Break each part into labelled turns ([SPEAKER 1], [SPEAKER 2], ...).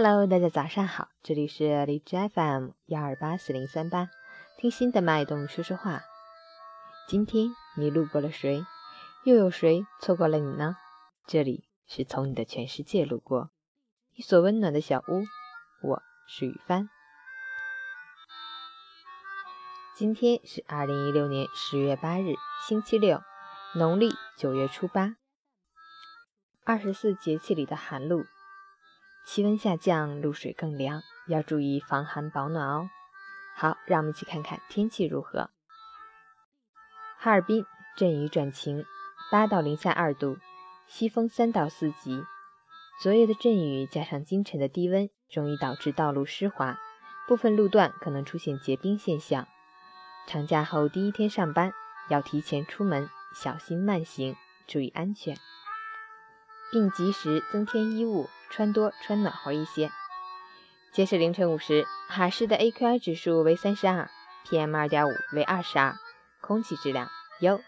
[SPEAKER 1] Hello，大家早上好，这里是荔枝 FM 幺二八四零三八，听心的脉动说说话。今天你路过了谁？又有谁错过了你呢？这里是从你的全世界路过，一所温暖的小屋。我是雨帆。今天是二零一六年十月八日，星期六，农历九月初八。二十四节气里的寒露。气温下降，露水更凉，要注意防寒保暖哦。好，让我们一起看看天气如何。哈尔滨阵雨转晴，八到零下二度，西风三到四级。昨夜的阵雨加上今晨的低温，容易导致道路湿滑，部分路段可能出现结冰现象。长假后第一天上班，要提前出门，小心慢行，注意安全，并及时增添衣物。穿多穿暖和一些。截至凌晨五时，哈市的 AQI 指数为三十二，PM 二点五为二十二，空气质量优。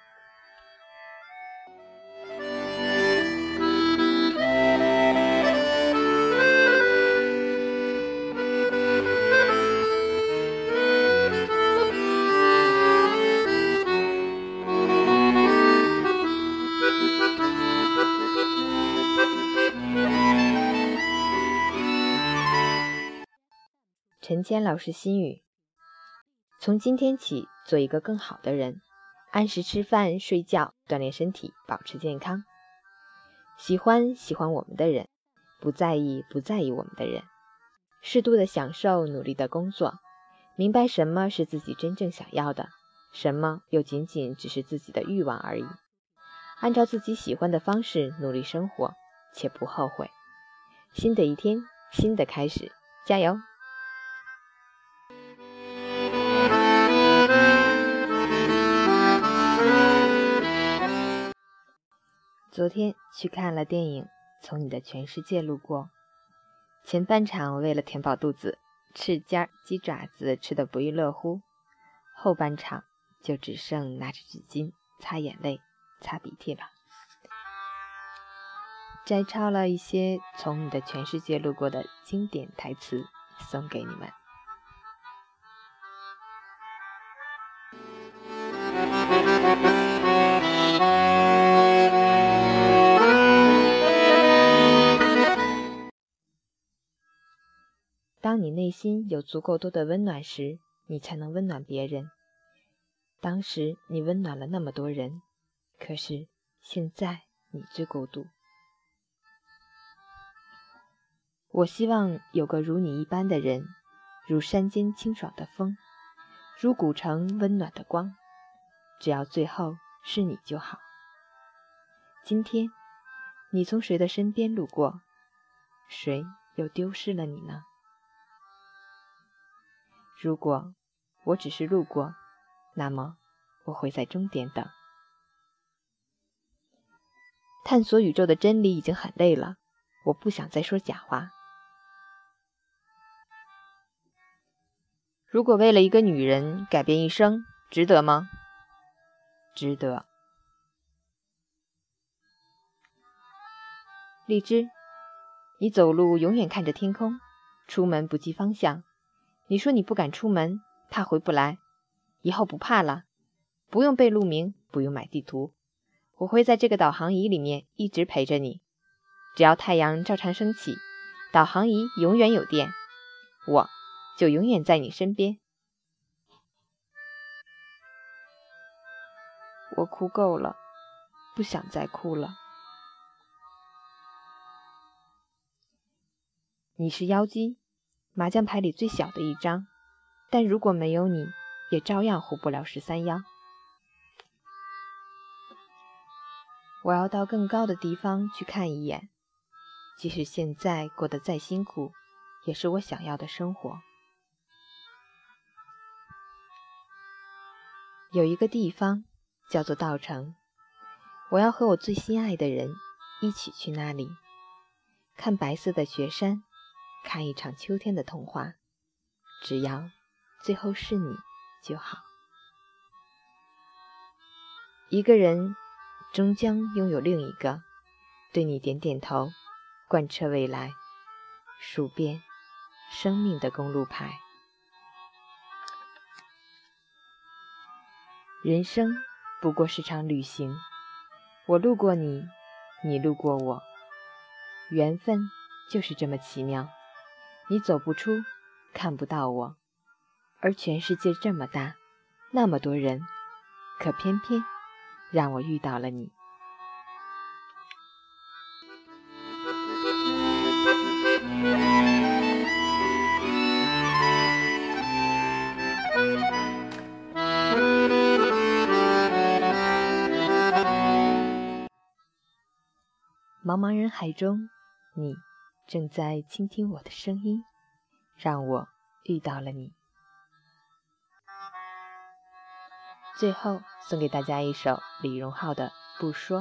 [SPEAKER 1] 陈谦老师心语：从今天起，做一个更好的人，按时吃饭、睡觉，锻炼身体，保持健康。喜欢喜欢我们的人，不在意不在意我们的人。适度的享受，努力的工作，明白什么是自己真正想要的，什么又仅仅只是自己的欲望而已。按照自己喜欢的方式努力生活，且不后悔。新的一天，新的开始，加油！昨天去看了电影《从你的全世界路过》，前半场为了填饱肚子，翅尖、鸡爪子吃得不亦乐乎，后半场就只剩拿着纸巾擦眼泪、擦鼻涕了。摘抄了一些《从你的全世界路过》的经典台词，送给你们。内心有足够多的温暖时，你才能温暖别人。当时你温暖了那么多人，可是现在你最孤独。我希望有个如你一般的人，如山间清爽的风，如古城温暖的光。只要最后是你就好。今天你从谁的身边路过，谁又丢失了你呢？如果我只是路过，那么我会在终点等。探索宇宙的真理已经很累了，我不想再说假话。如果为了一个女人改变一生，值得吗？值得。荔枝，你走路永远看着天空，出门不记方向。你说你不敢出门，怕回不来。以后不怕了，不用背路名，不用买地图，我会在这个导航仪里面一直陪着你。只要太阳照常升起，导航仪永远有电，我就永远在你身边。我哭够了，不想再哭了。你是妖姬。麻将牌里最小的一张，但如果没有你，也照样胡不了十三幺。我要到更高的地方去看一眼，即使现在过得再辛苦，也是我想要的生活。有一个地方叫做稻城，我要和我最心爱的人一起去那里，看白色的雪山。看一场秋天的童话，只要最后是你就好。一个人终将拥有另一个，对你点点头，贯彻未来。数遍生命的公路牌。人生不过是场旅行，我路过你，你路过我，缘分就是这么奇妙。你走不出，看不到我，而全世界这么大，那么多人，可偏偏让我遇到了你。茫茫人海中，你正在倾听我的声音，让我遇到了你。最后送给大家一首李荣浩的《不说》。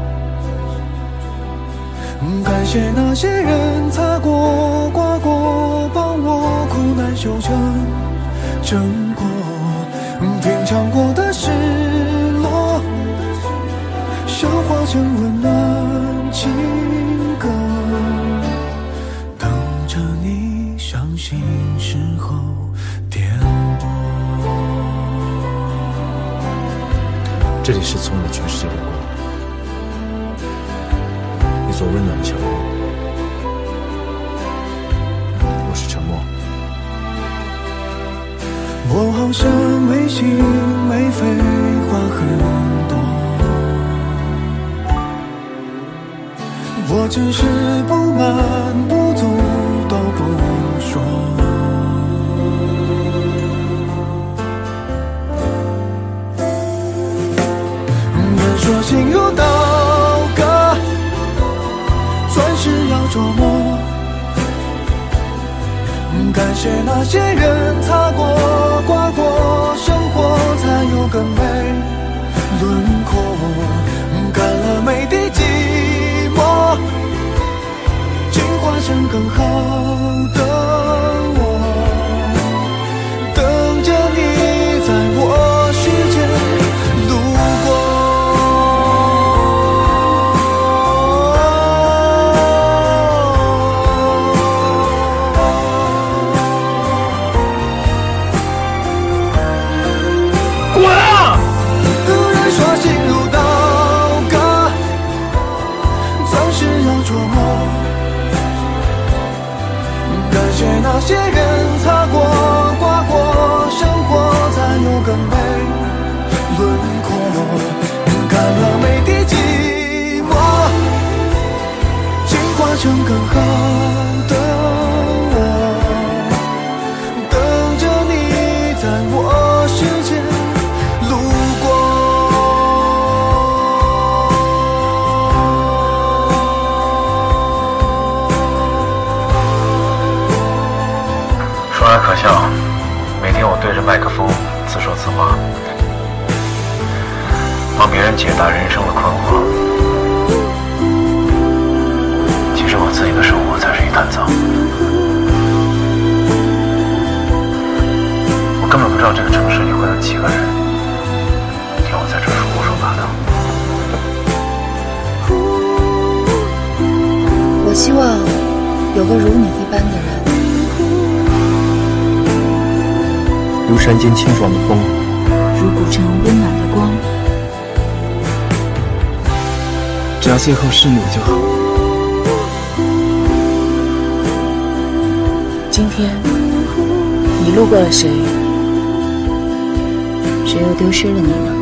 [SPEAKER 2] 感谢那些人擦过、刮过，帮我苦难修成正果。品尝过的失落，消化成温
[SPEAKER 3] 一座温暖的小屋，我是沉默。
[SPEAKER 2] 我好像没心没肺，话很多。我只是不满不足都不借那些人擦过、刮过，生活才有更美轮廓。然可笑，每天我对
[SPEAKER 3] 着麦克风自说自话，帮别人解答人生的困惑。其实我自己的生活才是一滩糟，我根本不知道这个城市里会有几个人。听我在这说胡说八道。
[SPEAKER 4] 我希望有个如你一般的人，
[SPEAKER 5] 如山间清爽的风，
[SPEAKER 4] 如古城温暖的光。
[SPEAKER 5] 只要最后是你就好。
[SPEAKER 4] 今天你路过了谁？谁又丢失了你呢？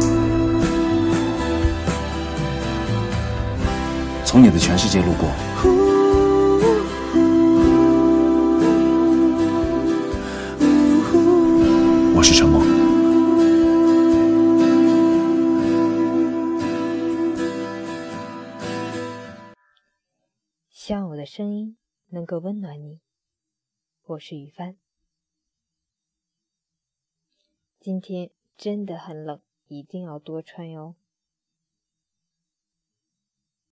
[SPEAKER 3] 从你的全世界路过，我是陈默。
[SPEAKER 1] 希望我的声音能够温暖你。我是于帆。今天真的很冷，一定要多穿哟。